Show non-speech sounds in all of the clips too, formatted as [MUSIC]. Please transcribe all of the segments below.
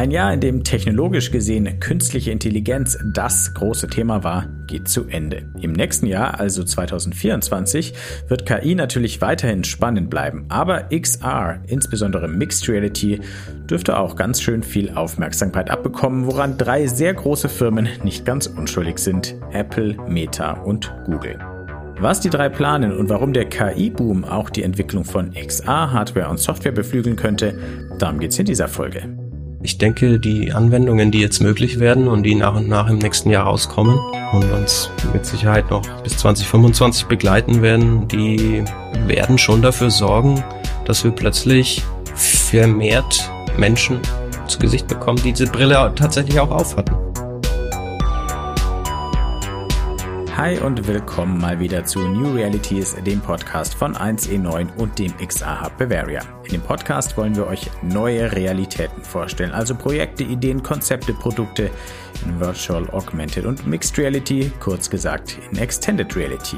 Ein Jahr, in dem technologisch gesehen künstliche Intelligenz das große Thema war, geht zu Ende. Im nächsten Jahr, also 2024, wird KI natürlich weiterhin spannend bleiben, aber XR, insbesondere Mixed Reality, dürfte auch ganz schön viel Aufmerksamkeit abbekommen, woran drei sehr große Firmen nicht ganz unschuldig sind, Apple, Meta und Google. Was die drei planen und warum der KI-Boom auch die Entwicklung von XR-Hardware und Software beflügeln könnte, darum geht's in dieser Folge. Ich denke, die Anwendungen, die jetzt möglich werden und die nach und nach im nächsten Jahr rauskommen und uns mit Sicherheit noch bis 2025 begleiten werden, die werden schon dafür sorgen, dass wir plötzlich vermehrt Menschen zu Gesicht bekommen, die diese Brille tatsächlich auch aufhatten. Hi und willkommen mal wieder zu New Realities, dem Podcast von 1E9 und dem XR Hub Bavaria. In dem Podcast wollen wir euch neue Realitäten vorstellen, also Projekte, Ideen, Konzepte, Produkte in Virtual, Augmented und Mixed Reality, kurz gesagt in Extended Reality.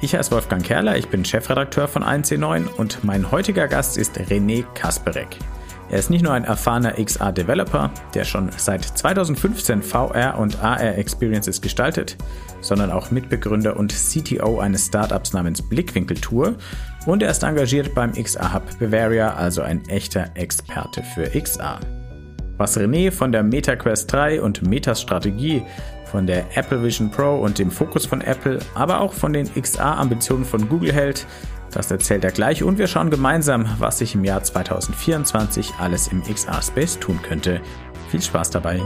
Ich heiße Wolfgang Kerler, ich bin Chefredakteur von 1C9 und mein heutiger Gast ist René Kasperek. Er ist nicht nur ein erfahrener XR-Developer, der schon seit 2015 VR und AR-Experiences gestaltet, sondern auch Mitbegründer und CTO eines Startups namens Blickwinkel Tour und er ist engagiert beim XR Hub Bavaria, also ein echter Experte für XR. Was René von der MetaQuest 3 und Metas Strategie, von der Apple Vision Pro und dem Fokus von Apple, aber auch von den XR-Ambitionen von Google hält, das erzählt er gleich und wir schauen gemeinsam, was sich im Jahr 2024 alles im XR-Space tun könnte. Viel Spaß dabei!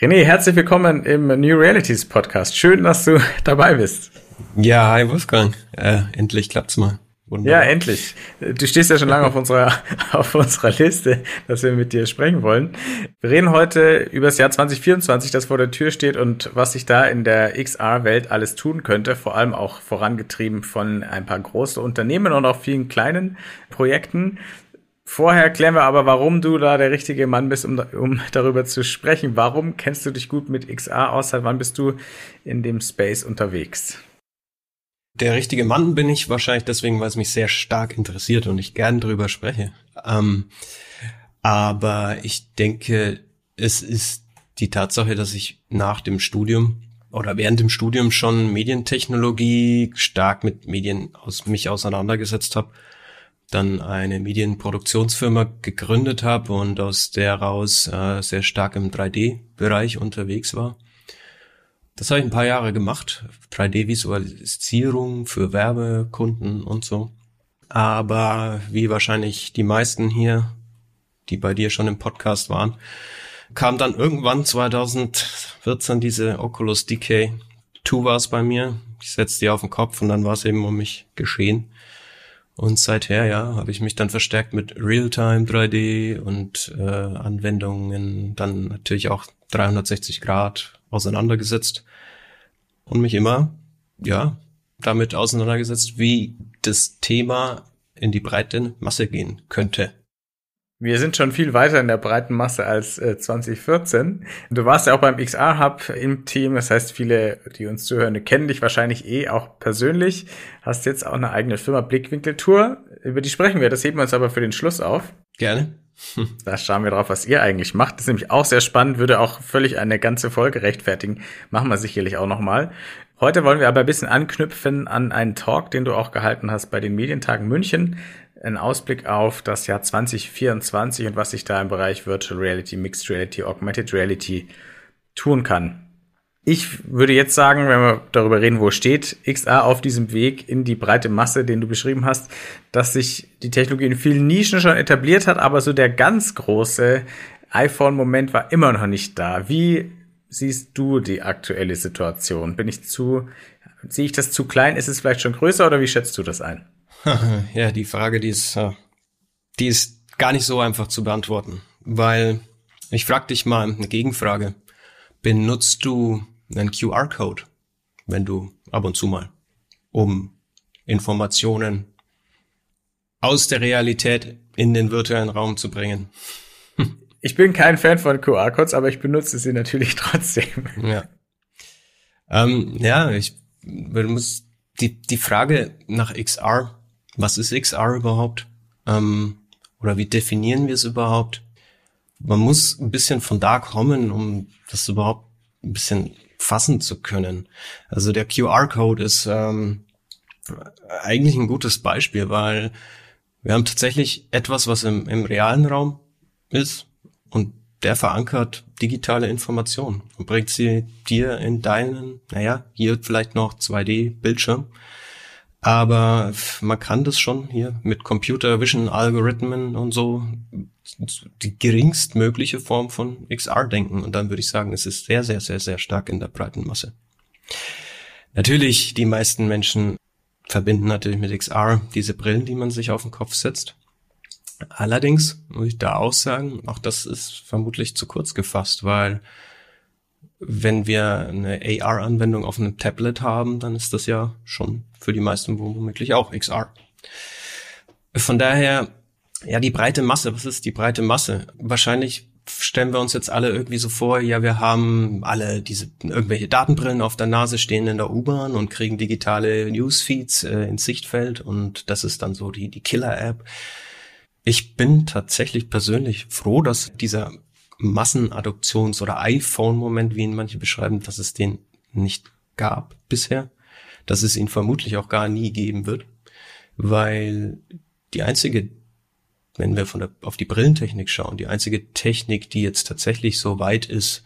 René, herzlich willkommen im New Realities Podcast. Schön, dass du [LAUGHS] dabei bist. Ja, hi Wolfgang. Äh, endlich klappt's mal. Wunderbar. Ja, endlich. Du stehst ja schon lange auf unserer, [LAUGHS] auf unserer Liste, dass wir mit dir sprechen wollen. Wir reden heute über das Jahr 2024, das vor der Tür steht und was sich da in der XR-Welt alles tun könnte, vor allem auch vorangetrieben von ein paar großen Unternehmen und auch vielen kleinen Projekten. Vorher klären wir aber, warum du da der richtige Mann bist, um, um darüber zu sprechen. Warum kennst du dich gut mit XR aus? Seit wann bist du in dem Space unterwegs? Der richtige Mann bin ich wahrscheinlich deswegen, weil es mich sehr stark interessiert und ich gern drüber spreche. Ähm, aber ich denke, es ist die Tatsache, dass ich nach dem Studium oder während dem Studium schon Medientechnologie stark mit Medien aus mich auseinandergesetzt habe, dann eine Medienproduktionsfirma gegründet habe und aus der raus äh, sehr stark im 3D-Bereich unterwegs war das habe ich ein paar Jahre gemacht. 3D-Visualisierung für Werbekunden und so. Aber wie wahrscheinlich die meisten hier, die bei dir schon im Podcast waren, kam dann irgendwann 2014 diese Oculus DK 2 war es bei mir. Ich setzte die auf den Kopf und dann war es eben um mich geschehen. Und seither, ja, habe ich mich dann verstärkt mit Realtime 3D und äh, Anwendungen, dann natürlich auch 360 Grad auseinandergesetzt und mich immer, ja, damit auseinandergesetzt, wie das Thema in die breite Masse gehen könnte. Wir sind schon viel weiter in der breiten Masse als äh, 2014. Du warst ja auch beim XR Hub im Team. Das heißt, viele, die uns zuhören, kennen dich wahrscheinlich eh auch persönlich. Hast jetzt auch eine eigene Firma Blickwinkeltour. Über die sprechen wir. Das heben wir uns aber für den Schluss auf. Gerne. [LAUGHS] Da schauen wir drauf, was ihr eigentlich macht. Das ist nämlich auch sehr spannend, würde auch völlig eine ganze Folge rechtfertigen. Machen wir sicherlich auch nochmal. Heute wollen wir aber ein bisschen anknüpfen an einen Talk, den du auch gehalten hast bei den Medientagen München. Ein Ausblick auf das Jahr 2024 und was sich da im Bereich Virtual Reality, Mixed Reality, Augmented Reality tun kann. Ich würde jetzt sagen, wenn wir darüber reden, wo steht XR auf diesem Weg in die breite Masse, den du beschrieben hast, dass sich die Technologie in vielen Nischen schon etabliert hat, aber so der ganz große iPhone-Moment war immer noch nicht da. Wie siehst du die aktuelle Situation? Bin ich zu, sehe ich das zu klein? Ist es vielleicht schon größer oder wie schätzt du das ein? [LAUGHS] Ja, die Frage, die ist, äh, die ist gar nicht so einfach zu beantworten, weil ich frage dich mal eine Gegenfrage. Benutzt du einen QR-Code, wenn du ab und zu mal, um Informationen aus der Realität in den virtuellen Raum zu bringen. [LAUGHS] Ich bin kein Fan von QR-Codes, aber ich benutze sie natürlich [LAUGHS] trotzdem. Ja. Ähm, ja, ich muss die, die Frage nach XR, was ist XR überhaupt? Ähm, oder wie definieren wir es überhaupt? Man muss ein bisschen von da kommen, um das überhaupt ein bisschen fassen zu können. Also der QR-Code ist ähm, eigentlich ein gutes Beispiel, weil wir haben tatsächlich etwas, was im, im realen Raum ist und der verankert digitale Informationen und bringt sie dir in deinen, naja, hier vielleicht noch 2D-Bildschirm. Aber man kann das schon hier mit Computer Vision Algorithmen und so die geringstmögliche Form von XR denken. Und dann würde ich sagen, es ist sehr, sehr, sehr, sehr stark in der breiten Masse. Natürlich, die meisten Menschen verbinden natürlich mit XR diese Brillen, die man sich auf den Kopf setzt. Allerdings muss ich da auch sagen, auch das ist vermutlich zu kurz gefasst, weil wenn wir eine AR-Anwendung auf einem Tablet haben, dann ist das ja schon für die meisten womöglich auch XR. Von daher, ja, die breite Masse, was ist die breite Masse? Wahrscheinlich stellen wir uns jetzt alle irgendwie so vor, ja, wir haben alle diese irgendwelche Datenbrillen auf der Nase stehen in der U-Bahn und kriegen digitale Newsfeeds äh, ins Sichtfeld und das ist dann so die, die Killer-App. Ich bin tatsächlich persönlich froh, dass dieser Massenadoptions- oder iPhone-Moment, wie ihn manche beschreiben, dass es den nicht gab bisher, dass es ihn vermutlich auch gar nie geben wird, weil die einzige wenn wir von der, auf die Brillentechnik schauen, die einzige Technik, die jetzt tatsächlich so weit ist,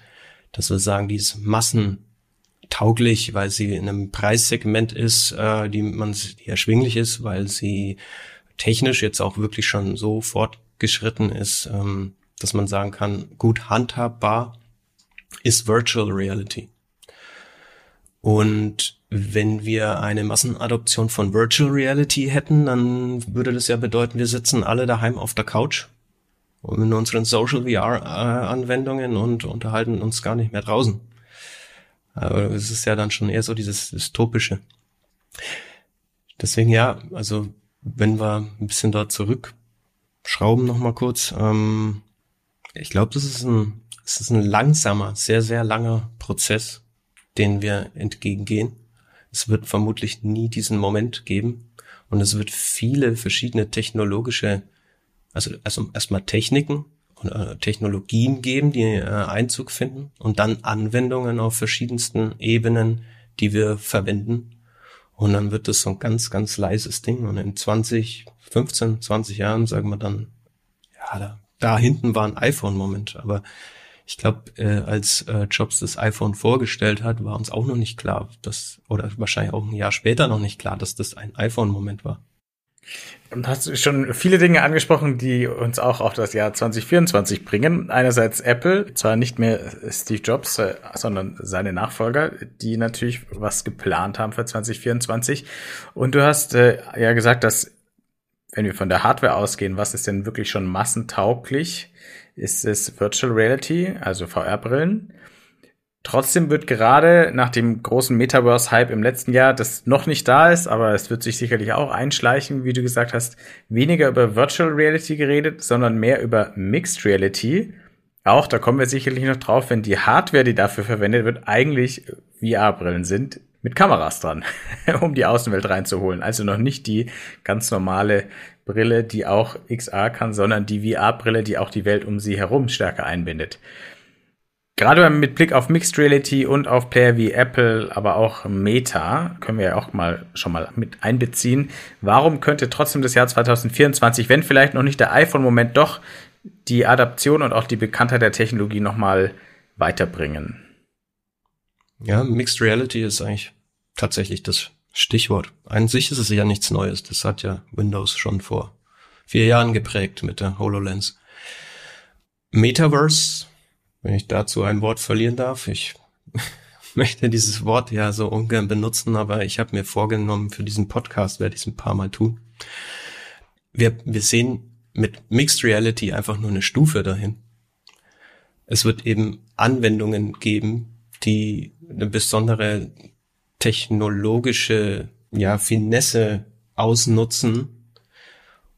dass wir sagen, die ist massentauglich, weil sie in einem Preissegment ist, äh, die man die erschwinglich ist, weil sie technisch jetzt auch wirklich schon so fortgeschritten ist, ähm, dass man sagen kann, gut handhabbar ist Virtual Reality. Und wenn wir eine Massenadoption von Virtual Reality hätten, dann würde das ja bedeuten, wir sitzen alle daheim auf der Couch in unseren Social VR Anwendungen und unterhalten uns gar nicht mehr draußen. Aber es ist ja dann schon eher so dieses dystopische. Deswegen ja, also wenn wir ein bisschen da zurückschrauben noch mal kurz, ähm, ich glaube, das ist ein, das ist ein langsamer, sehr sehr langer Prozess, den wir entgegengehen es wird vermutlich nie diesen Moment geben und es wird viele verschiedene technologische, also, also erstmal Techniken und äh, Technologien geben, die äh, Einzug finden und dann Anwendungen auf verschiedensten Ebenen, die wir verwenden. Und dann wird das so ein ganz, ganz leises Ding. Und in 20, 15, 20 Jahren sagen wir dann, ja, da, da hinten war ein iPhone-Moment. Aber ich glaube, äh, als äh, Jobs das iPhone vorgestellt hat, war uns auch noch nicht klar, dass, oder wahrscheinlich auch ein Jahr später noch nicht klar, dass das ein iPhone-Moment war. Du hast schon viele Dinge angesprochen, die uns auch auf das Jahr 2024 bringen. Einerseits Apple, zwar nicht mehr Steve Jobs, äh, sondern seine Nachfolger, die natürlich was geplant haben für 2024. Und du hast äh, ja gesagt, dass wenn wir von der Hardware ausgehen, was ist denn wirklich schon massentauglich? Ist es Virtual Reality, also VR-Brillen. Trotzdem wird gerade nach dem großen Metaverse-Hype im letzten Jahr, das noch nicht da ist, aber es wird sich sicherlich auch einschleichen, wie du gesagt hast, weniger über Virtual Reality geredet, sondern mehr über Mixed Reality. Auch, da kommen wir sicherlich noch drauf, wenn die Hardware, die dafür verwendet wird, eigentlich VR-Brillen sind, mit Kameras dran, [LAUGHS] um die Außenwelt reinzuholen. Also noch nicht die ganz normale Brille, die auch XR kann, sondern die VR-Brille, die auch die Welt um sie herum stärker einbindet. Gerade mit Blick auf Mixed Reality und auf Player wie Apple, aber auch Meta, können wir ja auch mal schon mal mit einbeziehen. Warum könnte trotzdem das Jahr 2024, wenn vielleicht noch nicht der iPhone-Moment, doch die Adaption und auch die Bekanntheit der Technologie nochmal weiterbringen? Ja, Mixed Reality ist eigentlich tatsächlich das Stichwort. An sich ist es ja nichts Neues. Das hat ja Windows schon vor vier Jahren geprägt mit der HoloLens. Metaverse, wenn ich dazu ein Wort verlieren darf, ich [LAUGHS] möchte dieses Wort ja so ungern benutzen, aber ich habe mir vorgenommen, für diesen Podcast werde ich es ein paar Mal tun. Wir, wir sehen mit Mixed Reality einfach nur eine Stufe dahin. Es wird eben Anwendungen geben, die eine besondere technologische ja, Finesse ausnutzen,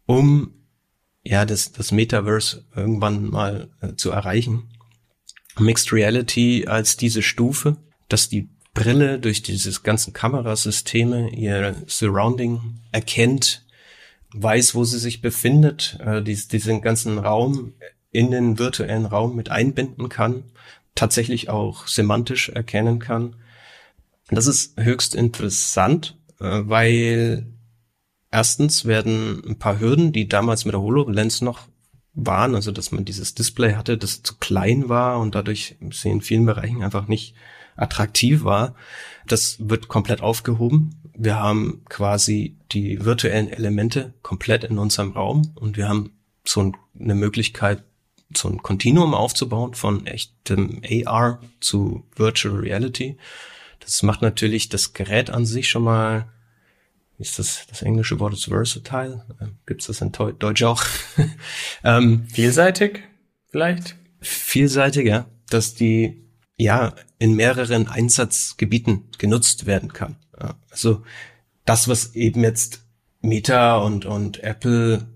um ja das, das Metaverse irgendwann mal äh, zu erreichen. Mixed Reality als diese Stufe, dass die Brille durch dieses ganzen Kamerasysteme ihr Surrounding erkennt, weiß, wo sie sich befindet, äh, dies, diesen ganzen Raum in den virtuellen Raum mit einbinden kann, tatsächlich auch semantisch erkennen kann. Das ist höchst interessant, äh, weil erstens werden ein paar Hürden, die damals mit der HoloLens noch waren, also dass man dieses Display hatte, das zu klein war und dadurch in vielen Bereichen einfach nicht attraktiv war, das wird komplett aufgehoben. Wir haben quasi die virtuellen Elemente komplett in unserem Raum und wir haben so eine Möglichkeit, so ein Kontinuum aufzubauen von echtem AR zu Virtual Reality. Das macht natürlich das Gerät an sich schon mal, ist das das englische Wort ist versatile? Ähm, Gibt es das in Deutsch auch? [LAUGHS] ähm, Vielseitig vielleicht? Vielseitiger, dass die ja in mehreren Einsatzgebieten genutzt werden kann. Also das, was eben jetzt Meta und, und Apple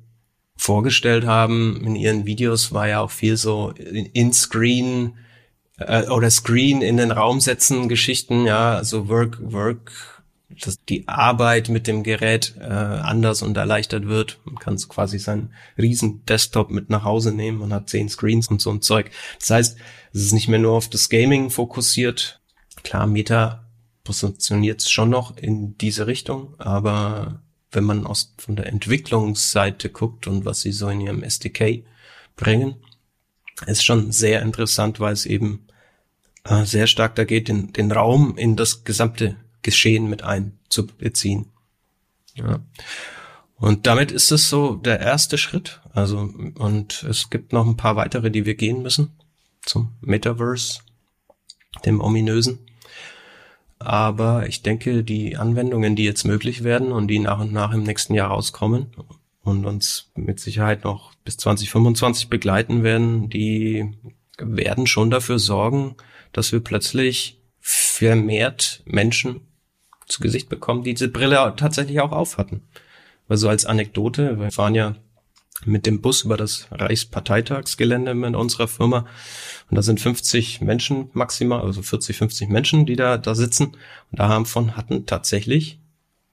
vorgestellt haben in ihren Videos, war ja auch viel so in-Screen äh, oder Screen in den Raum setzen Geschichten, ja, also Work, Work, dass die Arbeit mit dem Gerät äh, anders und erleichtert wird. Man kann quasi seinen riesen Desktop mit nach Hause nehmen und hat zehn Screens und so ein Zeug. Das heißt, es ist nicht mehr nur auf das Gaming fokussiert. Klar, Meta positioniert es schon noch in diese Richtung, aber wenn man aus von der Entwicklungsseite guckt und was sie so in ihrem SDK bringen, ist schon sehr interessant, weil es eben äh, sehr stark da geht, den, den Raum in das gesamte Geschehen mit einzubeziehen. Ja. Und damit ist es so der erste Schritt. Also, und es gibt noch ein paar weitere, die wir gehen müssen zum Metaverse, dem ominösen. Aber ich denke, die Anwendungen, die jetzt möglich werden und die nach und nach im nächsten Jahr rauskommen und uns mit Sicherheit noch bis 2025 begleiten werden, die werden schon dafür sorgen, dass wir plötzlich vermehrt Menschen zu Gesicht bekommen, die diese Brille tatsächlich auch aufhatten. Also als Anekdote, wir fahren ja mit dem Bus über das Reichsparteitagsgelände mit unserer Firma. Und da sind 50 Menschen maximal, also 40, 50 Menschen, die da, da sitzen. Und da haben von, hatten tatsächlich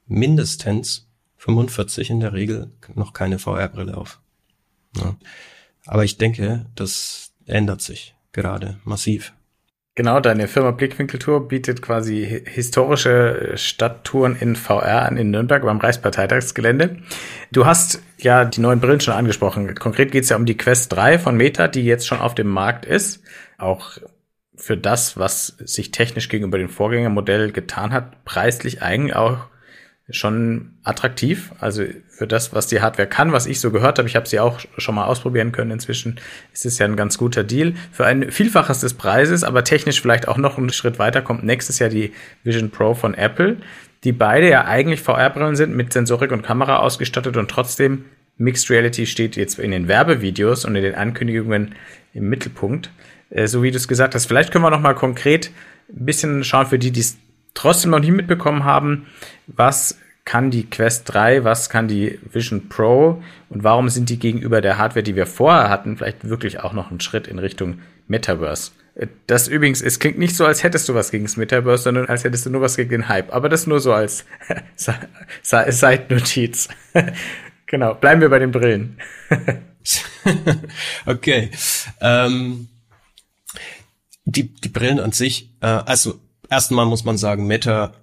mindestens 45 in der Regel noch keine VR-Brille auf. Ja. Aber ich denke, das ändert sich gerade massiv. Genau, deine Firma Blickwinkeltour bietet quasi historische Stadttouren in VR an in Nürnberg beim Reichsparteitagsgelände. Du hast ja die neuen Brillen schon angesprochen. Konkret geht es ja um die Quest 3 von Meta, die jetzt schon auf dem Markt ist. Auch für das, was sich technisch gegenüber dem Vorgängermodell getan hat, preislich eigentlich auch schon attraktiv. Also für das, was die Hardware kann, was ich so gehört habe, ich habe sie auch schon mal ausprobieren können. Inzwischen ist es ja ein ganz guter Deal. Für ein Vielfaches des Preises, aber technisch vielleicht auch noch einen Schritt weiter, kommt nächstes Jahr die Vision Pro von Apple, die beide ja eigentlich VR-Brillen sind, mit Sensorik und Kamera ausgestattet und trotzdem Mixed Reality steht jetzt in den Werbevideos und in den Ankündigungen im Mittelpunkt. Äh, so wie du es gesagt hast. Vielleicht können wir noch mal konkret ein bisschen schauen für die, die es trotzdem noch nie mitbekommen haben, was kann die Quest 3, was kann die Vision Pro und warum sind die gegenüber der Hardware, die wir vorher hatten, vielleicht wirklich auch noch einen Schritt in Richtung Metaverse. Das übrigens, es klingt nicht so, als hättest du was gegen das Metaverse, sondern als hättest du nur was gegen den Hype. Aber das nur so als [LAUGHS] Seitennotiz. [LAUGHS] genau, bleiben wir bei den Brillen. [LAUGHS] okay. Ähm, die, die Brillen an sich, äh, also erstmal muss man sagen, Meta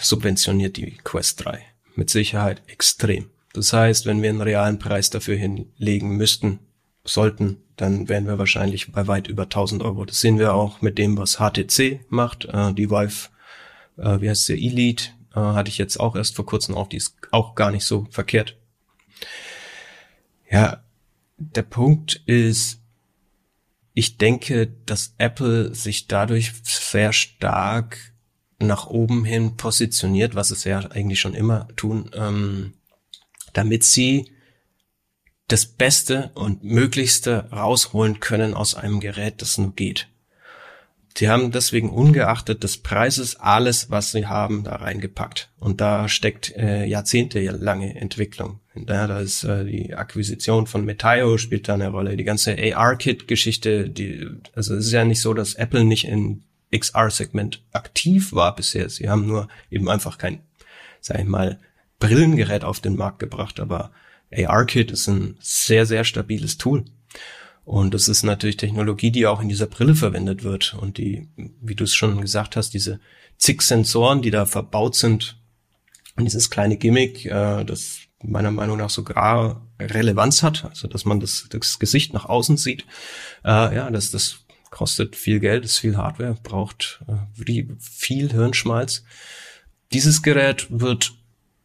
subventioniert die Quest 3 mit Sicherheit extrem. Das heißt, wenn wir einen realen Preis dafür hinlegen müssten, sollten, dann wären wir wahrscheinlich bei weit über 1000 Euro. Das sehen wir auch mit dem, was HTC macht. Äh, die Vive, äh, wie heißt der, Elite, äh, hatte ich jetzt auch erst vor kurzem auch, die ist auch gar nicht so verkehrt. Ja, der Punkt ist, ich denke, dass Apple sich dadurch sehr stark nach oben hin positioniert, was es ja eigentlich schon immer tun, ähm, damit sie das Beste und Möglichste rausholen können aus einem Gerät, das nur geht. Sie haben deswegen ungeachtet des Preises alles, was sie haben, da reingepackt. Und da steckt äh, jahrzehntelange Entwicklung. Ja, da ist äh, die Akquisition von Metaio spielt da eine Rolle. Die ganze AR-Kit-Geschichte, die, also es ist ja nicht so, dass Apple nicht in XR-Segment aktiv war bisher. Sie haben nur eben einfach kein, sag ich mal, Brillengerät auf den Markt gebracht, aber AR-Kit ist ein sehr, sehr stabiles Tool. Und das ist natürlich Technologie, die auch in dieser Brille verwendet wird. Und die, wie du es schon gesagt hast, diese zig Sensoren, die da verbaut sind, und dieses kleine Gimmick, äh, das meiner Meinung nach sogar Relevanz hat, also dass man das, das Gesicht nach außen sieht, äh, ja, das, das kostet viel Geld, ist viel Hardware, braucht äh, viel Hirnschmalz. Dieses Gerät wird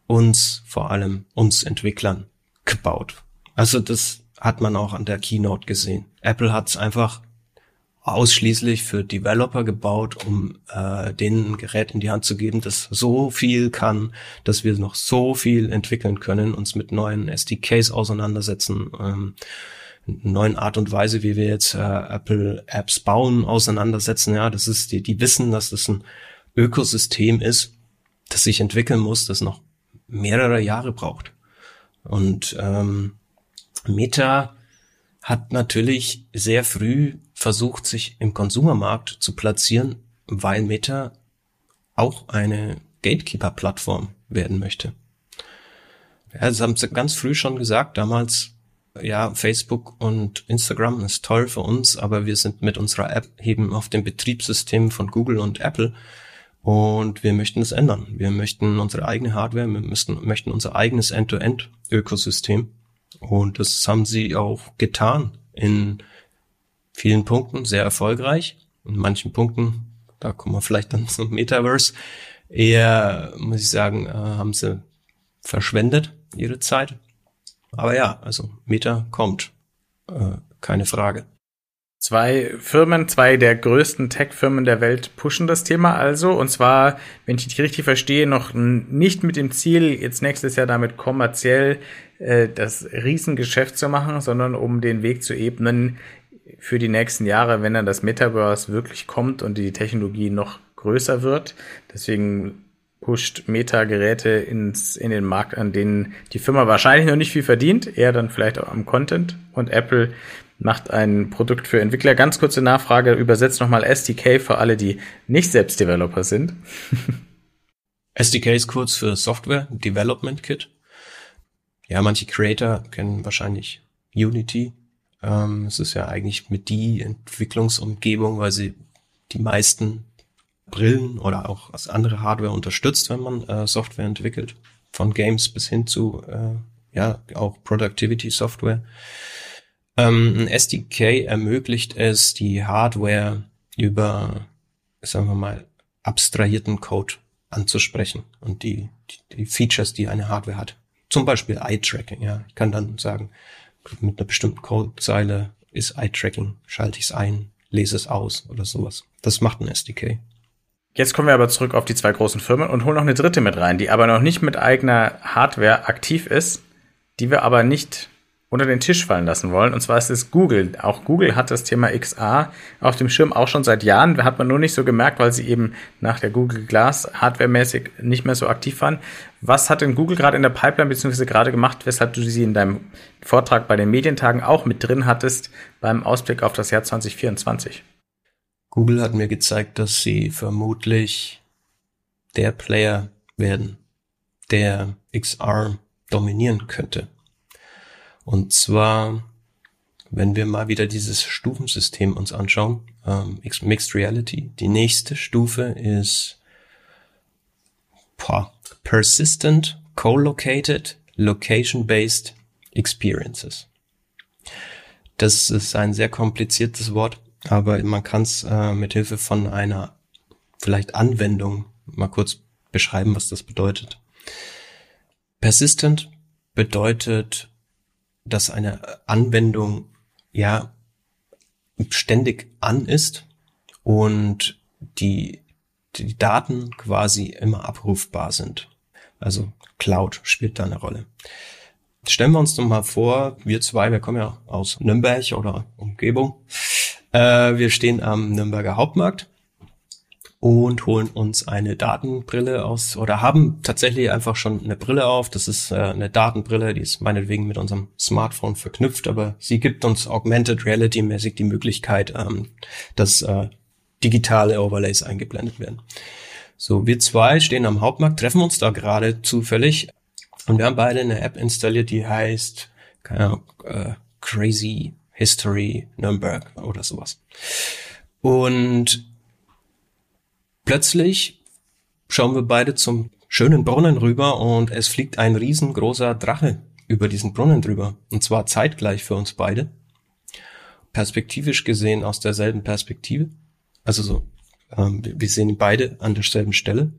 uns, vor allem uns Entwicklern, gebaut. Also das hat man auch an der Keynote gesehen. Apple hat es einfach ausschließlich für Developer gebaut, um äh, denen ein Gerät in die Hand zu geben, das so viel kann, dass wir noch so viel entwickeln können, uns mit neuen SDKs auseinandersetzen, ähm, neuen Art und Weise, wie wir jetzt äh, Apple Apps bauen, auseinandersetzen. Ja, das ist die, die wissen, dass das ein Ökosystem ist, das sich entwickeln muss, das noch mehrere Jahre braucht. Und ähm, Meta hat natürlich sehr früh versucht, sich im Konsumermarkt zu platzieren, weil Meta auch eine Gatekeeper-Plattform werden möchte. Ja, das haben sie ganz früh schon gesagt, damals, ja, Facebook und Instagram ist toll für uns, aber wir sind mit unserer App eben auf dem Betriebssystem von Google und Apple und wir möchten es ändern. Wir möchten unsere eigene Hardware, wir müssen, möchten unser eigenes End-to-End-Ökosystem und das haben sie auch getan in vielen Punkten, sehr erfolgreich. In manchen Punkten, da kommen wir vielleicht dann [LAUGHS] zum Metaverse, eher, muss ich sagen, äh, haben sie verschwendet ihre Zeit. Aber ja, also Meta kommt, äh, keine Frage. Zwei Firmen, zwei der größten Tech-Firmen der Welt pushen das Thema also. Und zwar, wenn ich dich richtig verstehe, noch nicht mit dem Ziel, jetzt nächstes Jahr damit kommerziell äh, das Riesengeschäft zu machen, sondern um den Weg zu ebnen für die nächsten Jahre, wenn dann das Metaverse wirklich kommt und die Technologie noch größer wird. Deswegen pusht Meta-Geräte ins, in den Markt, an denen die Firma wahrscheinlich noch nicht viel verdient, eher dann vielleicht auch am Content. Und Apple macht ein Produkt für Entwickler. Ganz kurze Nachfrage, übersetzt nochmal SDK für alle, die nicht selbst Developer sind. [LAUGHS] SDK ist kurz für Software Development Kit. Ja, manche Creator kennen wahrscheinlich Unity. Ähm, es ist ja eigentlich mit die Entwicklungsumgebung, weil sie die meisten Brillen oder auch andere Hardware unterstützt, wenn man äh, Software entwickelt. Von Games bis hin zu, äh, ja, auch Productivity Software. Ähm, ein SDK ermöglicht es, die Hardware über, sagen wir mal, abstrahierten Code anzusprechen und die, die, die Features, die eine Hardware hat. Zum Beispiel Eye-Tracking, ja. Ich kann dann sagen, mit einer bestimmten Codezeile ist Eye-Tracking, schalte ich es ein, lese es aus oder sowas. Das macht ein SDK. Jetzt kommen wir aber zurück auf die zwei großen Firmen und holen noch eine dritte mit rein, die aber noch nicht mit eigener Hardware aktiv ist, die wir aber nicht unter den Tisch fallen lassen wollen. Und zwar ist es Google. Auch Google hat das Thema XR auf dem Schirm auch schon seit Jahren. Hat man nur nicht so gemerkt, weil sie eben nach der Google Glass hardwaremäßig nicht mehr so aktiv waren. Was hat denn Google gerade in der Pipeline beziehungsweise gerade gemacht, weshalb du sie in deinem Vortrag bei den Medientagen auch mit drin hattest beim Ausblick auf das Jahr 2024? Google hat mir gezeigt, dass sie vermutlich der Player werden, der XR dominieren könnte. Und zwar, wenn wir mal wieder dieses Stufensystem uns anschauen, ähm, Mixed Reality, die nächste Stufe ist boah, Persistent Co-Located Location-Based Experiences. Das ist ein sehr kompliziertes Wort, aber man kann es äh, mit Hilfe von einer vielleicht Anwendung mal kurz beschreiben, was das bedeutet. Persistent bedeutet dass eine Anwendung ja ständig an ist und die, die Daten quasi immer abrufbar sind. Also Cloud spielt da eine Rolle. Stellen wir uns doch mal vor, wir zwei, wir kommen ja aus Nürnberg oder Umgebung. Äh, wir stehen am Nürnberger Hauptmarkt und holen uns eine Datenbrille aus oder haben tatsächlich einfach schon eine Brille auf. Das ist äh, eine Datenbrille, die ist meinetwegen mit unserem Smartphone verknüpft, aber sie gibt uns augmented reality mäßig die Möglichkeit, ähm, dass äh, digitale Overlays eingeblendet werden. So, wir zwei stehen am Hauptmarkt, treffen uns da gerade zufällig Und wir haben beide eine App installiert, die heißt, keine Ahnung, äh, Crazy History Nürnberg oder sowas. Und plötzlich schauen wir beide zum schönen Brunnen rüber und es fliegt ein riesengroßer Drache über diesen Brunnen drüber. Und zwar zeitgleich für uns beide. Perspektivisch gesehen aus derselben Perspektive. Also so, ähm, wir sehen beide an derselben Stelle.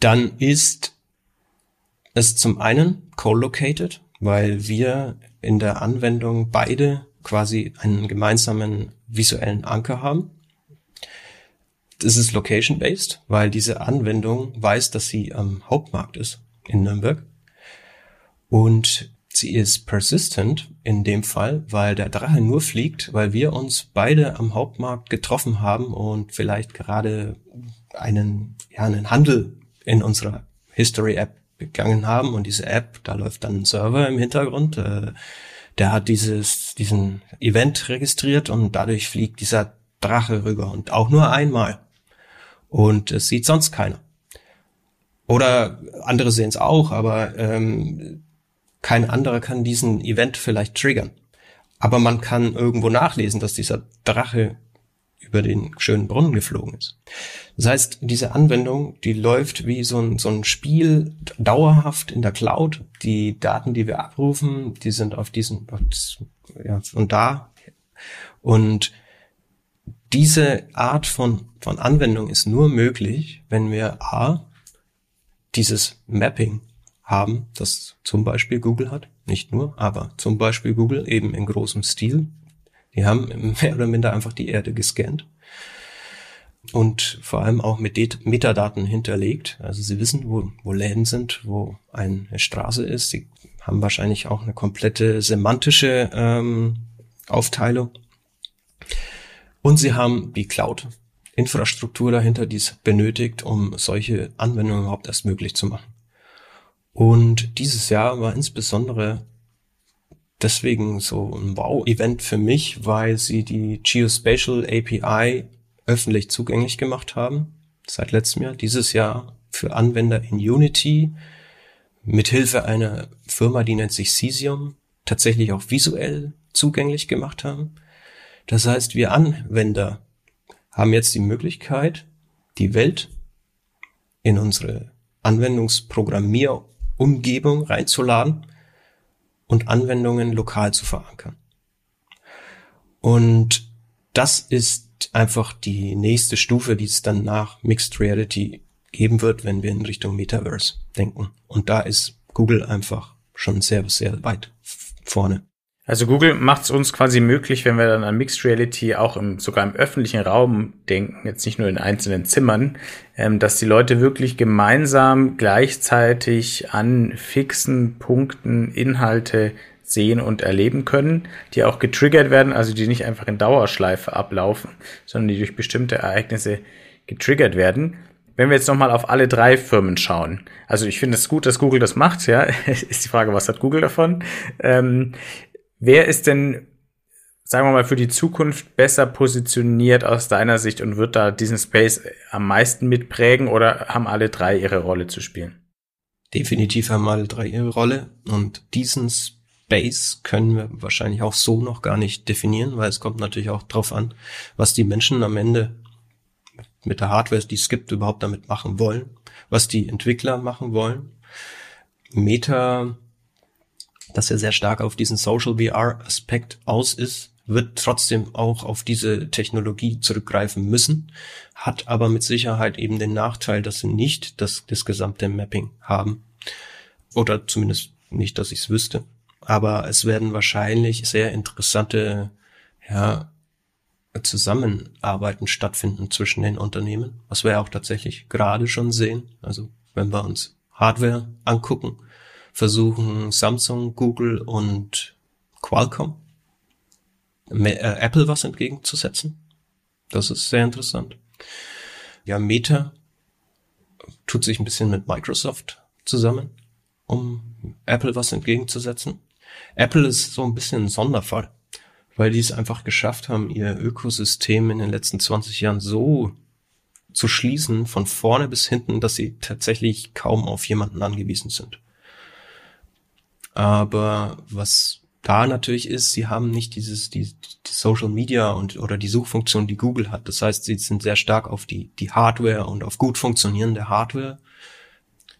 Dann ist es zum einen co-located, weil wir in der Anwendung beide quasi einen gemeinsamen visuellen Anker haben. Das ist location-based, weil diese Anwendung weiß, dass sie am Hauptmarkt ist in Nürnberg. Und sie ist persistent in dem Fall, weil der Drache nur fliegt, weil wir uns beide am Hauptmarkt getroffen haben und vielleicht gerade einen, ja, einen Handel in unserer History-App begangen haben. Und diese App, da läuft dann ein Server im Hintergrund, äh, der hat dieses, diesen Event registriert und dadurch fliegt dieser Drache rüber und auch nur einmal. Und es sieht sonst keiner. Oder andere sehen es auch, aber ähm, kein anderer kann diesen Event vielleicht triggern. Aber man kann irgendwo nachlesen, dass dieser Drache über den schönen Brunnen geflogen ist. Das heißt, diese Anwendung, die läuft wie so ein, so ein Spiel dauerhaft in der Cloud. Die Daten, die wir abrufen, die sind auf diesen, ja, von da. Und diese Art von, von Anwendung ist nur möglich, wenn wir A, dieses Mapping haben, das zum Beispiel Google hat. Nicht nur, aber zum Beispiel Google eben in großem Stil. Die haben mehr oder minder einfach die Erde gescannt und vor allem auch mit Metadaten hinterlegt. Also sie wissen, wo, wo Läden sind, wo eine Straße ist. Sie haben wahrscheinlich auch eine komplette semantische ähm, Aufteilung. Und sie haben die Cloud. Infrastruktur dahinter, die es benötigt, um solche Anwendungen überhaupt erst möglich zu machen. Und dieses Jahr war insbesondere deswegen so ein Wow-Event für mich, weil sie die Geospatial API öffentlich zugänglich gemacht haben, seit letztem Jahr, dieses Jahr für Anwender in Unity, mithilfe einer Firma, die nennt sich Cesium, tatsächlich auch visuell zugänglich gemacht haben. Das heißt, wir Anwender haben jetzt die Möglichkeit, die Welt in unsere Anwendungsprogrammierumgebung reinzuladen und Anwendungen lokal zu verankern. Und das ist einfach die nächste Stufe, die es dann nach Mixed Reality geben wird, wenn wir in Richtung Metaverse denken. Und da ist Google einfach schon sehr, sehr weit vorne. Also Google macht es uns quasi möglich, wenn wir dann an Mixed Reality auch im, sogar im öffentlichen Raum denken, jetzt nicht nur in einzelnen Zimmern, ähm, dass die Leute wirklich gemeinsam gleichzeitig an fixen Punkten Inhalte sehen und erleben können, die auch getriggert werden, also die nicht einfach in Dauerschleife ablaufen, sondern die durch bestimmte Ereignisse getriggert werden. Wenn wir jetzt nochmal auf alle drei Firmen schauen, also ich finde es gut, dass Google das macht, ja, [LAUGHS] ist die Frage, was hat Google davon? Ähm, Wer ist denn, sagen wir mal, für die Zukunft besser positioniert aus deiner Sicht und wird da diesen Space am meisten mitprägen oder haben alle drei ihre Rolle zu spielen? Definitiv haben alle drei ihre Rolle und diesen Space können wir wahrscheinlich auch so noch gar nicht definieren, weil es kommt natürlich auch drauf an, was die Menschen am Ende mit der Hardware, die es gibt, überhaupt damit machen wollen, was die Entwickler machen wollen. Meta dass er sehr stark auf diesen Social VR Aspekt aus ist, wird trotzdem auch auf diese Technologie zurückgreifen müssen, hat aber mit Sicherheit eben den Nachteil, dass sie nicht das, das gesamte Mapping haben. Oder zumindest nicht, dass ich es wüsste. Aber es werden wahrscheinlich sehr interessante ja, Zusammenarbeiten stattfinden zwischen den Unternehmen, was wir auch tatsächlich gerade schon sehen. Also wenn wir uns Hardware angucken, versuchen Samsung, Google und Qualcomm äh, Apple was entgegenzusetzen. Das ist sehr interessant. Ja, Meta tut sich ein bisschen mit Microsoft zusammen, um Apple was entgegenzusetzen. Apple ist so ein bisschen ein Sonderfall, weil die es einfach geschafft haben, ihr Ökosystem in den letzten 20 Jahren so zu schließen, von vorne bis hinten, dass sie tatsächlich kaum auf jemanden angewiesen sind. Aber was da natürlich ist, sie haben nicht dieses die, die Social Media und oder die Suchfunktion, die Google hat. Das heißt, sie sind sehr stark auf die die Hardware und auf gut funktionierende Hardware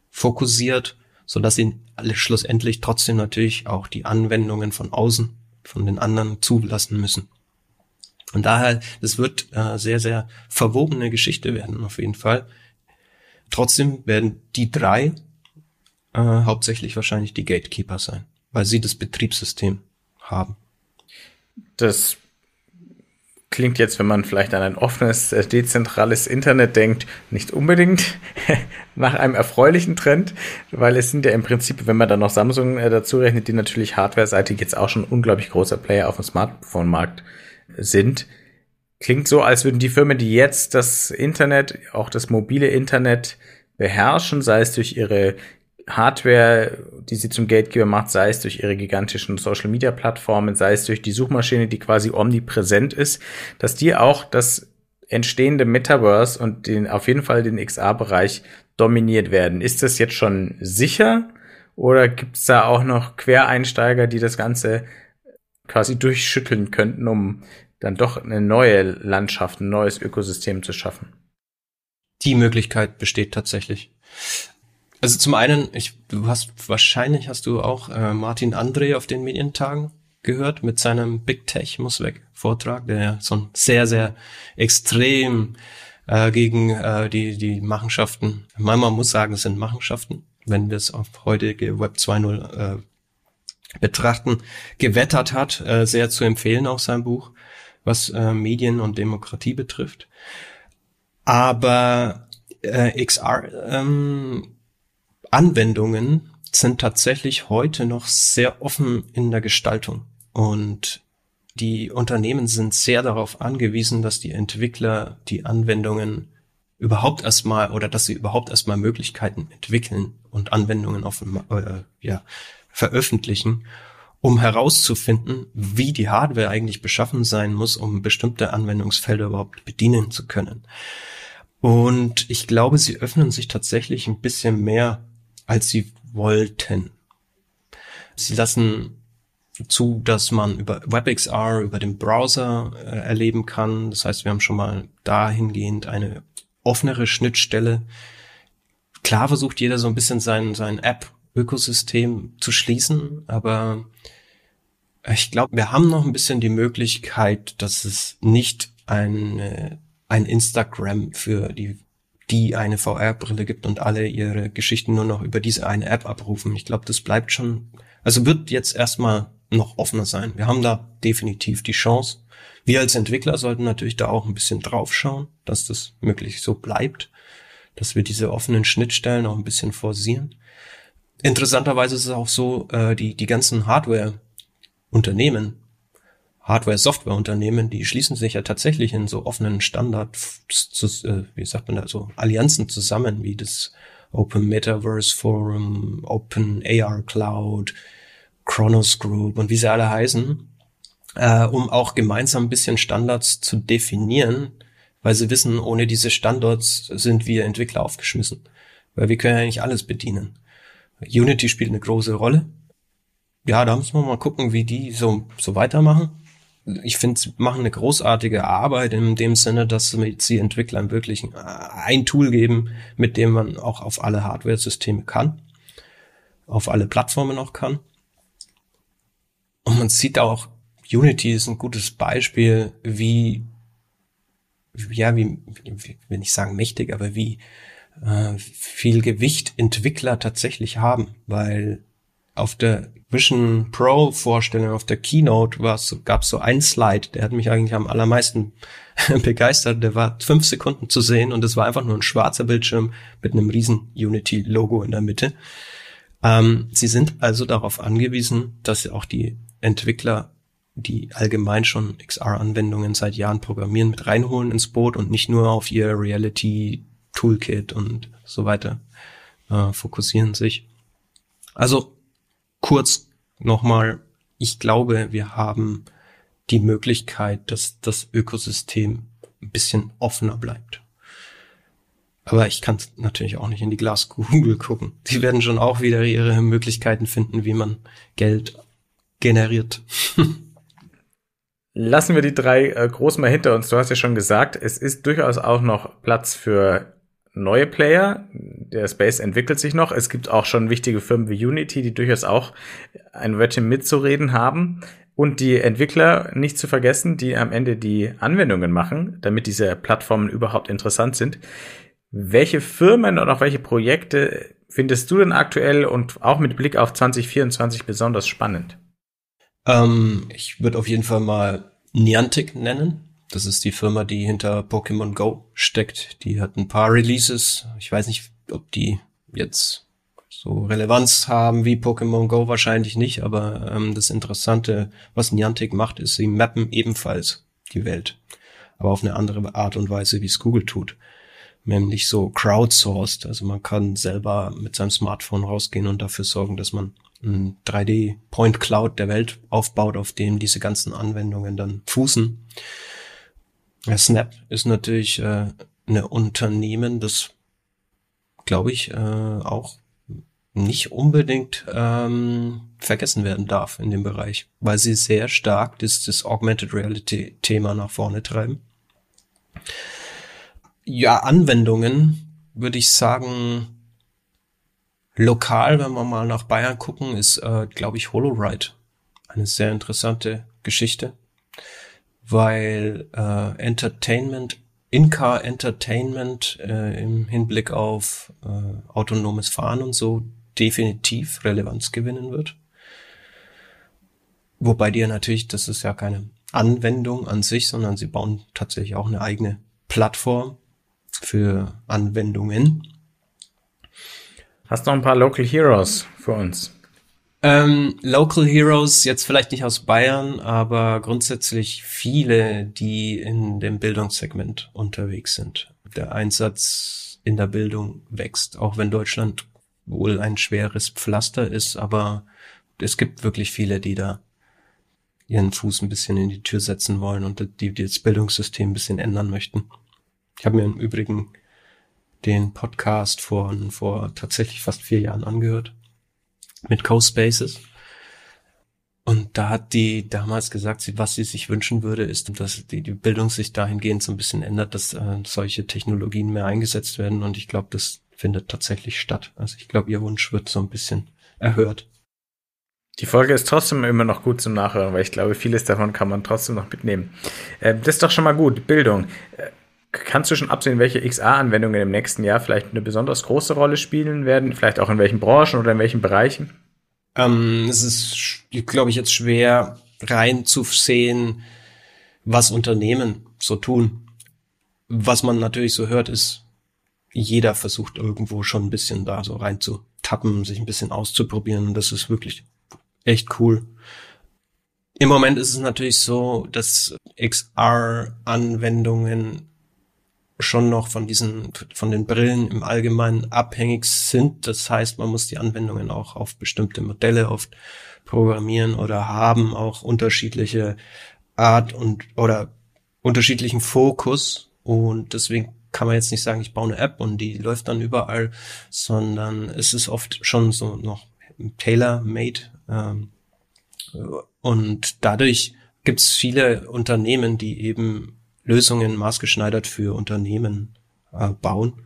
fokussiert, so dass sie schlussendlich trotzdem natürlich auch die Anwendungen von außen von den anderen zulassen müssen. Und daher, das wird äh, sehr, sehr verwobene Geschichte werden, auf jeden Fall. Trotzdem werden die drei äh, hauptsächlich wahrscheinlich die Gatekeeper sein, weil sie das Betriebssystem haben. Das klingt jetzt, wenn man vielleicht an ein offenes, äh, dezentrales Internet denkt, nicht unbedingt [LAUGHS] nach einem erfreulichen Trend, weil es sind ja im Prinzip, wenn man dann noch Samsung äh, dazu rechnet, die natürlich hardware-seitig jetzt auch schon unglaublich großer Player auf dem Smartphone-Markt sind. Klingt so, als würden die Firmen, die jetzt das Internet, auch das mobile Internet beherrschen, sei es durch ihre Hardware, die sie zum Gatekeeper macht, sei es durch ihre gigantischen Social Media Plattformen, sei es durch die Suchmaschine, die quasi omnipräsent ist, dass die auch das entstehende Metaverse und den, auf jeden Fall den XR-Bereich dominiert werden. Ist das jetzt schon sicher oder gibt es da auch noch Quereinsteiger, die das Ganze quasi durchschütteln könnten, um dann doch eine neue Landschaft, ein neues Ökosystem zu schaffen? Die Möglichkeit besteht tatsächlich. Also zum einen, ich, du hast wahrscheinlich hast du auch äh, Martin André auf den Medientagen gehört mit seinem Big Tech muss weg Vortrag, der so ein sehr sehr extrem äh, gegen äh, die die Machenschaften. Man muss sagen, es sind Machenschaften, wenn wir es auf heutige Web 2.0 äh, betrachten, gewettert hat, äh, sehr zu empfehlen auch sein Buch, was äh, Medien und Demokratie betrifft. Aber äh, XR ähm, Anwendungen sind tatsächlich heute noch sehr offen in der Gestaltung und die Unternehmen sind sehr darauf angewiesen, dass die Entwickler die Anwendungen überhaupt erstmal oder dass sie überhaupt erstmal Möglichkeiten entwickeln und Anwendungen auf, äh, ja, veröffentlichen, um herauszufinden, wie die Hardware eigentlich beschaffen sein muss, um bestimmte Anwendungsfelder überhaupt bedienen zu können. Und ich glaube, sie öffnen sich tatsächlich ein bisschen mehr als sie wollten. Sie lassen zu, dass man über WebXR, über den Browser äh, erleben kann. Das heißt, wir haben schon mal dahingehend eine offenere Schnittstelle. Klar versucht jeder so ein bisschen sein, sein App-Ökosystem zu schließen, aber ich glaube, wir haben noch ein bisschen die Möglichkeit, dass es nicht ein, ein Instagram für die die eine VR-Brille gibt und alle ihre Geschichten nur noch über diese eine App abrufen. Ich glaube, das bleibt schon, also wird jetzt erstmal noch offener sein. Wir haben da definitiv die Chance. Wir als Entwickler sollten natürlich da auch ein bisschen draufschauen, dass das möglichst so bleibt, dass wir diese offenen Schnittstellen auch ein bisschen forcieren. Interessanterweise ist es auch so, äh, die, die ganzen Hardware-Unternehmen, Hardware-Software-Unternehmen, die schließen sich ja tatsächlich in so offenen Standard, äh, wie sagt man da, so Allianzen zusammen, wie das Open Metaverse Forum, Open AR Cloud, Chronos Group und wie sie alle heißen, äh, um auch gemeinsam ein bisschen Standards zu definieren, weil sie wissen, ohne diese Standards sind wir Entwickler aufgeschmissen, weil wir können ja nicht alles bedienen. Unity spielt eine große Rolle. Ja, da müssen wir mal gucken, wie die so, so weitermachen ich finde, sie machen eine großartige Arbeit in dem Sinne, dass sie Entwicklern wirklich ein Tool geben, mit dem man auch auf alle Hardware-Systeme kann, auf alle Plattformen auch kann. Und man sieht auch, Unity ist ein gutes Beispiel, wie, ja, wie, will ich sagen mächtig, aber wie äh, viel Gewicht Entwickler tatsächlich haben, weil auf der Vision Pro Vorstellung, auf der Keynote war gab es so ein Slide, der hat mich eigentlich am allermeisten [LAUGHS] begeistert. Der war fünf Sekunden zu sehen und es war einfach nur ein schwarzer Bildschirm mit einem riesen Unity Logo in der Mitte. Ähm, sie sind also darauf angewiesen, dass auch die Entwickler, die allgemein schon XR-Anwendungen seit Jahren programmieren, mit reinholen ins Boot und nicht nur auf ihr Reality Toolkit und so weiter äh, fokussieren sich. Also kurz nochmal, ich glaube, wir haben die Möglichkeit, dass das Ökosystem ein bisschen offener bleibt. Aber ich kann natürlich auch nicht in die Glaskugel gucken. Die werden schon auch wieder ihre Möglichkeiten finden, wie man Geld generiert. Lassen wir die drei äh, groß mal hinter uns. Du hast ja schon gesagt, es ist durchaus auch noch Platz für neue Player. Der Space entwickelt sich noch. Es gibt auch schon wichtige Firmen wie Unity, die durchaus auch ein Wörtchen mitzureden haben. Und die Entwickler nicht zu vergessen, die am Ende die Anwendungen machen, damit diese Plattformen überhaupt interessant sind. Welche Firmen und auch welche Projekte findest du denn aktuell und auch mit Blick auf 2024 besonders spannend? Ähm, ich würde auf jeden Fall mal Niantic nennen. Das ist die Firma, die hinter Pokémon Go steckt. Die hat ein paar Releases. Ich weiß nicht, ob die jetzt so Relevanz haben wie Pokémon Go wahrscheinlich nicht, aber ähm, das Interessante, was Niantic macht, ist, sie mappen ebenfalls die Welt. Aber auf eine andere Art und Weise, wie es Google tut. Nämlich so crowdsourced. Also man kann selber mit seinem Smartphone rausgehen und dafür sorgen, dass man ein 3D-Point Cloud der Welt aufbaut, auf dem diese ganzen Anwendungen dann fußen. Snap ist natürlich äh, ein Unternehmen, das, glaube ich, äh, auch nicht unbedingt ähm, vergessen werden darf in dem Bereich, weil sie sehr stark das, das Augmented Reality Thema nach vorne treiben. Ja, Anwendungen würde ich sagen, lokal, wenn wir mal nach Bayern gucken, ist, äh, glaube ich, HoloRide eine sehr interessante Geschichte weil äh, Entertainment, In-Car Entertainment äh, im Hinblick auf äh, autonomes Fahren und so definitiv Relevanz gewinnen wird. Wobei dir natürlich, das ist ja keine Anwendung an sich, sondern sie bauen tatsächlich auch eine eigene Plattform für Anwendungen. Hast du noch ein paar Local Heroes für uns? Ähm, Local Heroes, jetzt vielleicht nicht aus Bayern, aber grundsätzlich viele, die in dem Bildungssegment unterwegs sind. Der Einsatz in der Bildung wächst, auch wenn Deutschland wohl ein schweres Pflaster ist, aber es gibt wirklich viele, die da ihren Fuß ein bisschen in die Tür setzen wollen und die, die das Bildungssystem ein bisschen ändern möchten. Ich habe mir im Übrigen den Podcast von vor tatsächlich fast vier Jahren angehört mit CoSpaces. Und da hat die damals gesagt, was sie sich wünschen würde, ist, dass die, die Bildung sich dahingehend so ein bisschen ändert, dass äh, solche Technologien mehr eingesetzt werden. Und ich glaube, das findet tatsächlich statt. Also ich glaube, ihr Wunsch wird so ein bisschen erhört. Die Folge ist trotzdem immer noch gut zum Nachhören, weil ich glaube, vieles davon kann man trotzdem noch mitnehmen. Äh, das ist doch schon mal gut. Bildung. Äh, kannst du schon absehen, welche XA-Anwendungen im nächsten Jahr vielleicht eine besonders große Rolle spielen werden? Vielleicht auch in welchen Branchen oder in welchen Bereichen? Ähm, es ist, glaube ich, jetzt schwer reinzusehen, was Unternehmen so tun. Was man natürlich so hört, ist, jeder versucht irgendwo schon ein bisschen da so reinzutappen, sich ein bisschen auszuprobieren. Das ist wirklich echt cool. Im Moment ist es natürlich so, dass XR-Anwendungen schon noch von diesen, von den Brillen im Allgemeinen abhängig sind. Das heißt, man muss die Anwendungen auch auf bestimmte Modelle oft programmieren oder haben auch unterschiedliche Art und oder unterschiedlichen Fokus und deswegen kann man jetzt nicht sagen, ich baue eine App und die läuft dann überall, sondern es ist oft schon so noch tailor-made ähm, und dadurch gibt es viele Unternehmen, die eben Lösungen maßgeschneidert für Unternehmen äh, bauen.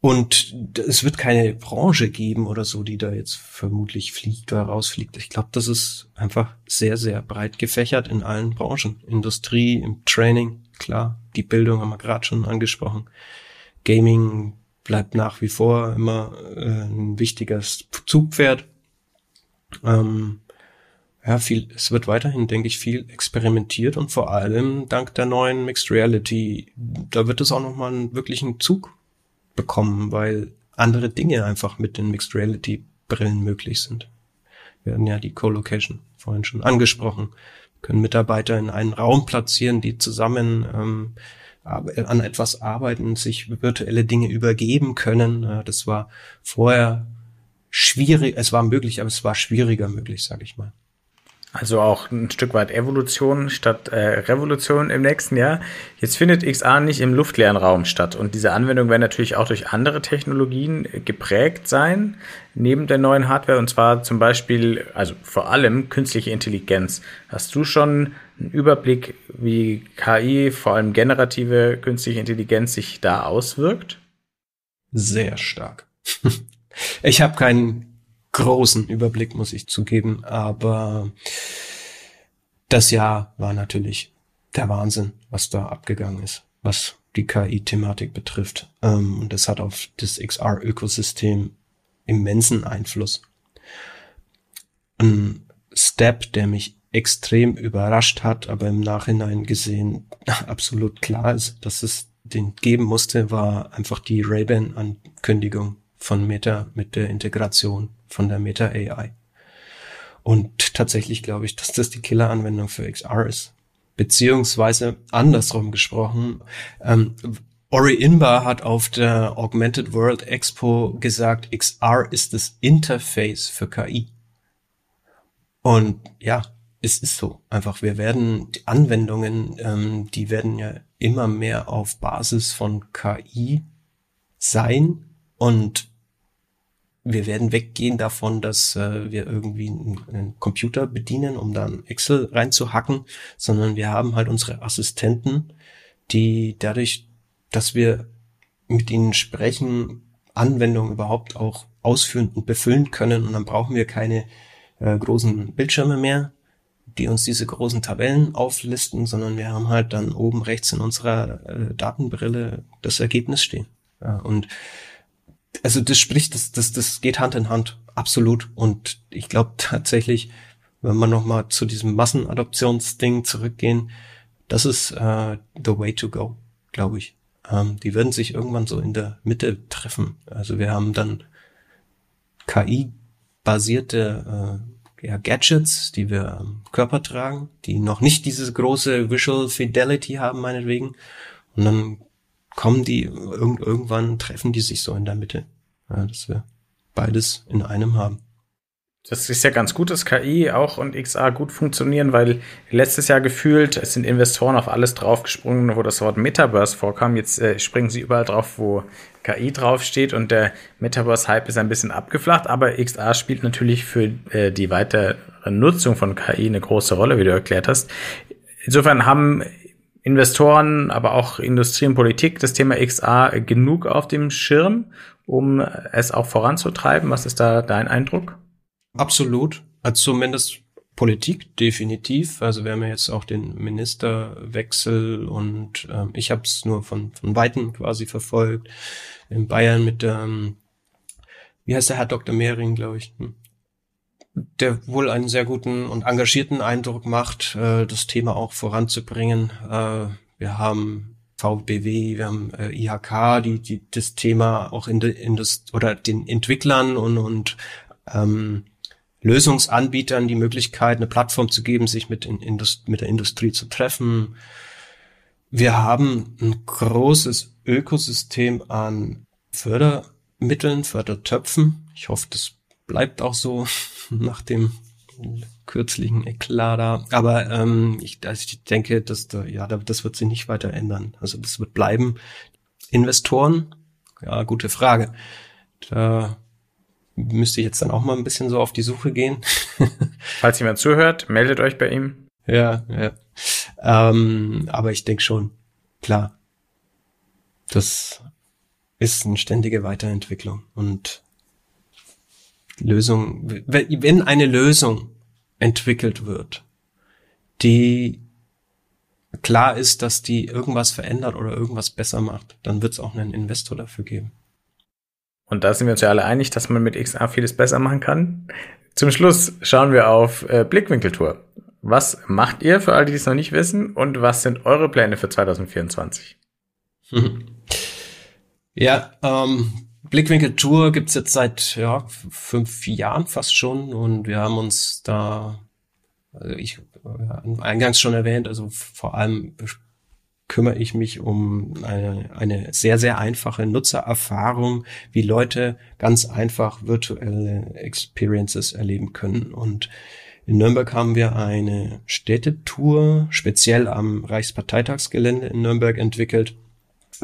Und es wird keine Branche geben oder so, die da jetzt vermutlich fliegt oder rausfliegt. Ich glaube, das ist einfach sehr, sehr breit gefächert in allen Branchen. Industrie, im Training, klar. Die Bildung haben wir gerade schon angesprochen. Gaming bleibt nach wie vor immer äh, ein wichtiges Zugpferd. Ähm, ja, viel, es wird weiterhin, denke ich, viel experimentiert und vor allem dank der neuen Mixed Reality, da wird es auch nochmal einen wirklichen Zug bekommen, weil andere Dinge einfach mit den Mixed Reality Brillen möglich sind. Wir hatten ja die Co-Location vorhin schon angesprochen. Wir können Mitarbeiter in einen Raum platzieren, die zusammen ähm, an etwas arbeiten, sich virtuelle Dinge übergeben können. Das war vorher schwierig, es war möglich, aber es war schwieriger möglich, sage ich mal. Also auch ein Stück weit Evolution statt äh, Revolution im nächsten Jahr. Jetzt findet XR nicht im luftleeren Raum statt und diese Anwendung werden natürlich auch durch andere Technologien geprägt sein, neben der neuen Hardware und zwar zum Beispiel, also vor allem künstliche Intelligenz. Hast du schon einen Überblick, wie KI, vor allem generative künstliche Intelligenz, sich da auswirkt? Sehr stark. [LAUGHS] ich habe keinen großen Überblick, muss ich zugeben. Aber das Jahr war natürlich der Wahnsinn, was da abgegangen ist, was die KI-Thematik betrifft. Ähm, und das hat auf das XR-Ökosystem immensen Einfluss. Ein Step, der mich extrem überrascht hat, aber im Nachhinein gesehen [LAUGHS] absolut klar ist, dass es den geben musste, war einfach die Ray-Ban-Ankündigung von Meta mit der Integration von der Meta AI. Und tatsächlich glaube ich, dass das die Killer-Anwendung für XR ist. Beziehungsweise andersrum gesprochen, ähm, Ori Inbar hat auf der Augmented World Expo gesagt, XR ist das Interface für KI. Und ja, es ist so. Einfach, wir werden die Anwendungen, ähm, die werden ja immer mehr auf Basis von KI sein und wir werden weggehen davon, dass äh, wir irgendwie einen, einen, Computer bedienen, um dann Excel reinzuhacken, sondern wir haben halt unsere Assistenten, die dadurch, dass wir mit ihnen sprechen, Anwendungen überhaupt auch ausführen und befüllen können und dann brauchen wir keine äh, großen Bildschirme mehr, die uns diese großen Tabellen auflisten, sondern wir haben halt dann oben rechts in unserer äh, Datenbrille das Ergebnis stehen. Ja, und also das spricht, das, das, das geht Hand in Hand, absolut. Und ich glaube tatsächlich, wenn wir nochmal zu diesem Massenadoptionsding zurückgehen, das ist äh, the way to go, glaube ich. Ähm, die werden sich irgendwann so in der Mitte treffen. Also wir haben dann KI-basierte äh, ja, Gadgets, die wir am Körper tragen, die noch nicht diese große Visual Fidelity haben, meinetwegen. Und dann kommen die, irg irgendwann treffen die sich so in der Mitte. Ja, dass wir beides in einem haben. Das ist ja ganz gut, dass KI auch und XA gut funktionieren, weil letztes Jahr gefühlt, es sind Investoren auf alles draufgesprungen, wo das Wort Metaverse vorkam. Jetzt äh, springen sie überall drauf, wo KI draufsteht und der Metaverse-Hype ist ein bisschen abgeflacht, aber XA spielt natürlich für äh, die weitere Nutzung von KI eine große Rolle, wie du erklärt hast. Insofern haben Investoren, aber auch Industrie und Politik das Thema XA genug auf dem Schirm, um es auch voranzutreiben? Was ist da dein Eindruck? Absolut. Also zumindest Politik definitiv. Also wir haben ja jetzt auch den Ministerwechsel und ähm, ich habe es nur von, von Weitem quasi verfolgt. In Bayern mit ähm, wie heißt der Herr Dr. Mehring, glaube ich. Hm der wohl einen sehr guten und engagierten Eindruck macht, äh, das Thema auch voranzubringen. Äh, wir haben VBW, wir haben äh, IHK, die, die das Thema auch in, de, in das oder den Entwicklern und, und ähm, Lösungsanbietern die Möglichkeit, eine Plattform zu geben, sich mit, in, Indust mit der Industrie zu treffen. Wir haben ein großes Ökosystem an Fördermitteln, Fördertöpfen. Ich hoffe, das bleibt auch so [LAUGHS] nach dem kürzlichen Eklat da. Aber ähm, ich, also ich denke, dass da, ja, das wird sich nicht weiter ändern. Also das wird bleiben. Investoren, ja, gute Frage. Da müsste ich jetzt dann auch mal ein bisschen so auf die Suche gehen. [LAUGHS] Falls jemand zuhört, meldet euch bei ihm. Ja, ja. Ähm, aber ich denke schon, klar, das ist eine ständige Weiterentwicklung und Lösung, wenn eine Lösung entwickelt wird, die klar ist, dass die irgendwas verändert oder irgendwas besser macht, dann wird es auch einen Investor dafür geben. Und da sind wir uns ja alle einig, dass man mit XA vieles besser machen kann. Zum Schluss schauen wir auf äh, Blickwinkeltour. Was macht ihr für alle, die es noch nicht wissen? Und was sind eure Pläne für 2024? [LAUGHS] Ja, ähm, Blickwinkel Tour gibt's jetzt seit ja, fünf Jahren fast schon und wir haben uns da, also ich ja, eingangs schon erwähnt, also vor allem kümmere ich mich um eine, eine sehr, sehr einfache Nutzererfahrung, wie Leute ganz einfach virtuelle Experiences erleben können. Und In Nürnberg haben wir eine Städtetour speziell am Reichsparteitagsgelände in Nürnberg entwickelt,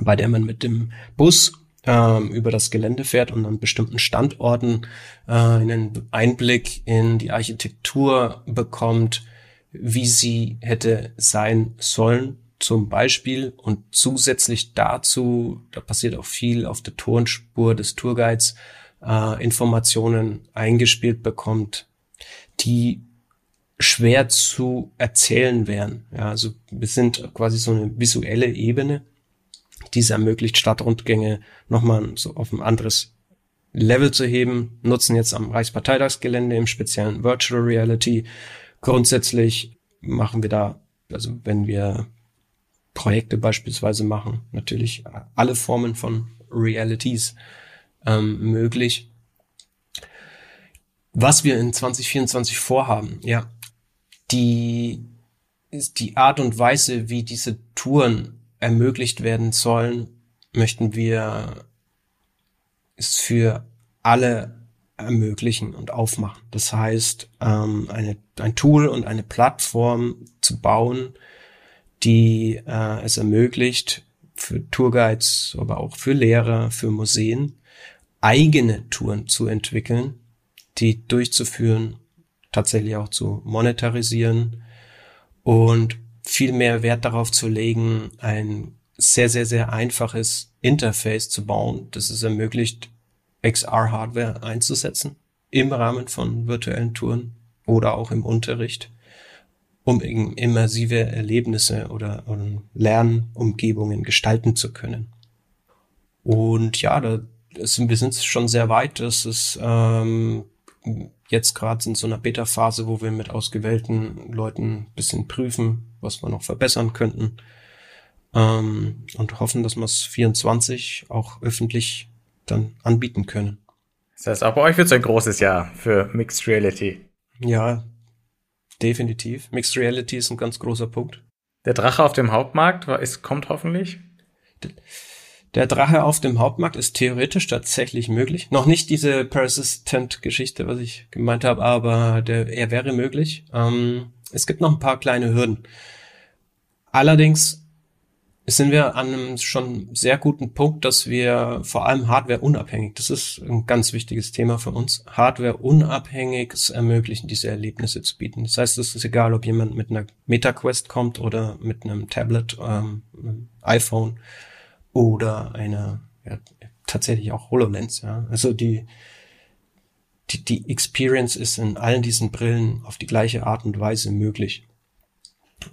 bei der man mit dem Bus ähm, über das Gelände fährt und an bestimmten Standorten äh, einen Einblick in die Architektur bekommt, wie sie hätte sein sollen zum Beispiel und zusätzlich dazu, da passiert auch viel auf der Tonspur des Tourguides, äh, Informationen eingespielt bekommt, die schwer zu erzählen wären. Ja, also wir sind quasi so eine visuelle Ebene, die es ermöglicht, Stadtrundgänge nochmal so auf ein anderes Level zu heben, nutzen jetzt am Reichsparteitagsgelände im speziellen Virtual Reality. Grundsätzlich machen wir da, also wenn wir Projekte beispielsweise machen, natürlich alle Formen von Realities ähm, möglich. Was wir in 2024 vorhaben, ja, die ist die Art und Weise, wie diese Touren ermöglicht werden sollen, möchten wir es für alle ermöglichen und aufmachen. Das heißt, ähm, eine, ein Tool und eine Plattform zu bauen, die äh, es ermöglicht, für Tourguides, aber auch für Lehrer, für Museen, eigene Touren zu entwickeln, die durchzuführen, tatsächlich auch zu monetarisieren und viel mehr Wert darauf zu legen, ein sehr, sehr, sehr einfaches Interface zu bauen, das es ermöglicht, XR-Hardware einzusetzen im Rahmen von virtuellen Touren oder auch im Unterricht um immersive Erlebnisse oder, oder Lernumgebungen gestalten zu können. Und ja, da sind, wir sind schon sehr weit. Das ist ähm, jetzt gerade in so einer Beta-Phase, wo wir mit ausgewählten Leuten bisschen prüfen, was wir noch verbessern könnten. Ähm, und hoffen, dass wir es 24 auch öffentlich dann anbieten können. Das heißt, auch bei euch wird es ein großes Jahr für Mixed Reality. Ja, Definitiv. Mixed Reality ist ein ganz großer Punkt. Der Drache auf dem Hauptmarkt ist, kommt hoffentlich. Der Drache auf dem Hauptmarkt ist theoretisch tatsächlich möglich. Noch nicht diese Persistent-Geschichte, was ich gemeint habe, aber der, er wäre möglich. Ähm, es gibt noch ein paar kleine Hürden. Allerdings sind wir an einem schon sehr guten Punkt, dass wir vor allem Hardware unabhängig, das ist ein ganz wichtiges Thema für uns, Hardware unabhängig ermöglichen, diese Erlebnisse zu bieten. Das heißt, es ist egal, ob jemand mit einer MetaQuest kommt oder mit einem Tablet, ähm, iPhone oder einer, ja, tatsächlich auch HoloLens, ja. Also die, die, die Experience ist in allen diesen Brillen auf die gleiche Art und Weise möglich.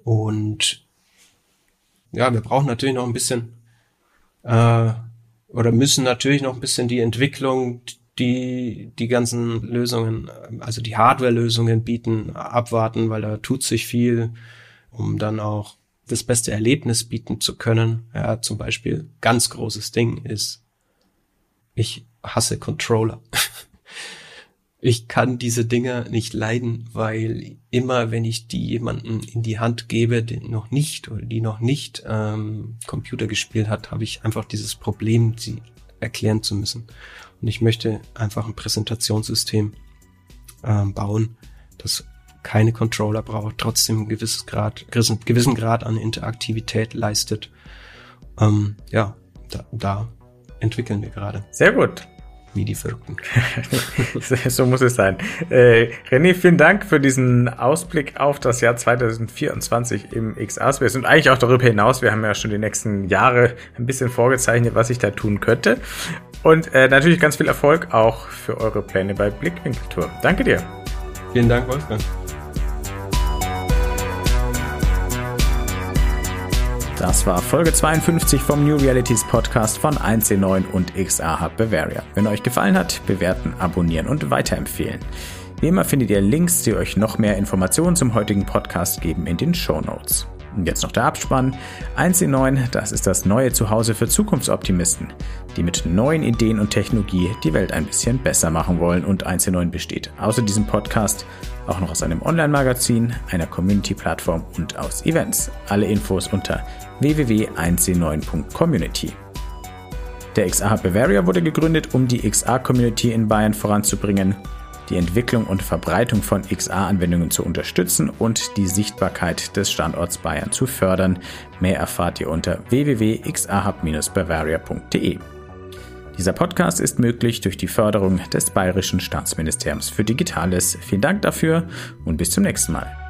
Und ja, wir brauchen natürlich noch ein bisschen äh, oder müssen natürlich noch ein bisschen die Entwicklung, die die ganzen Lösungen, also die Hardware-Lösungen bieten, abwarten, weil da tut sich viel, um dann auch das beste Erlebnis bieten zu können. Ja, zum Beispiel ganz großes Ding ist, ich hasse Controller. [LAUGHS] ich kann diese Dinger nicht leiden, weil immer, wenn ich die jemanden in die Hand gebe, den noch nicht oder die noch nicht ähm, Computer gespielt hat, habe ich einfach dieses Problem, sie erklären zu müssen. Und ich möchte einfach ein Präsentationssystem ähm, bauen, das keine Controller braucht, trotzdem ein gewisses Grad, gewissen Grad an Interaktivität leistet. Ähm, ja, da, da entwickeln wir gerade. Sehr gut wie die Verrückten. [LAUGHS] so muss es sein. Äh, René, vielen Dank für diesen Ausblick auf das Jahr 2024 im XR-Space und eigentlich auch darüber hinaus. Wir haben ja schon die nächsten Jahre ein bisschen vorgezeichnet, was ich da tun könnte. Und äh, natürlich ganz viel Erfolg auch für eure Pläne bei Blickwinkeltour. Danke dir. Vielen Dank, Wolfgang. Das war Folge 52 vom New Realities Podcast von 1C9 und XR Hub Bavaria. Wenn euch gefallen hat, bewerten, abonnieren und weiterempfehlen. Wie immer findet ihr Links, die euch noch mehr Informationen zum heutigen Podcast geben in den Show Notes. Und jetzt noch der Abspann. 1C9, das ist das neue Zuhause für Zukunftsoptimisten, die mit neuen Ideen und Technologie die Welt ein bisschen besser machen wollen. Und 1C9 besteht außer diesem Podcast auch noch aus einem Online-Magazin, einer Community-Plattform und aus Events. Alle Infos unter www.1c9.community. Der Hub Bavaria wurde gegründet, um die XR-Community in Bayern voranzubringen die Entwicklung und Verbreitung von XA-Anwendungen zu unterstützen und die Sichtbarkeit des Standorts Bayern zu fördern. Mehr erfahrt ihr unter www.xahub-bavaria.de. Dieser Podcast ist möglich durch die Förderung des Bayerischen Staatsministeriums für Digitales. Vielen Dank dafür und bis zum nächsten Mal.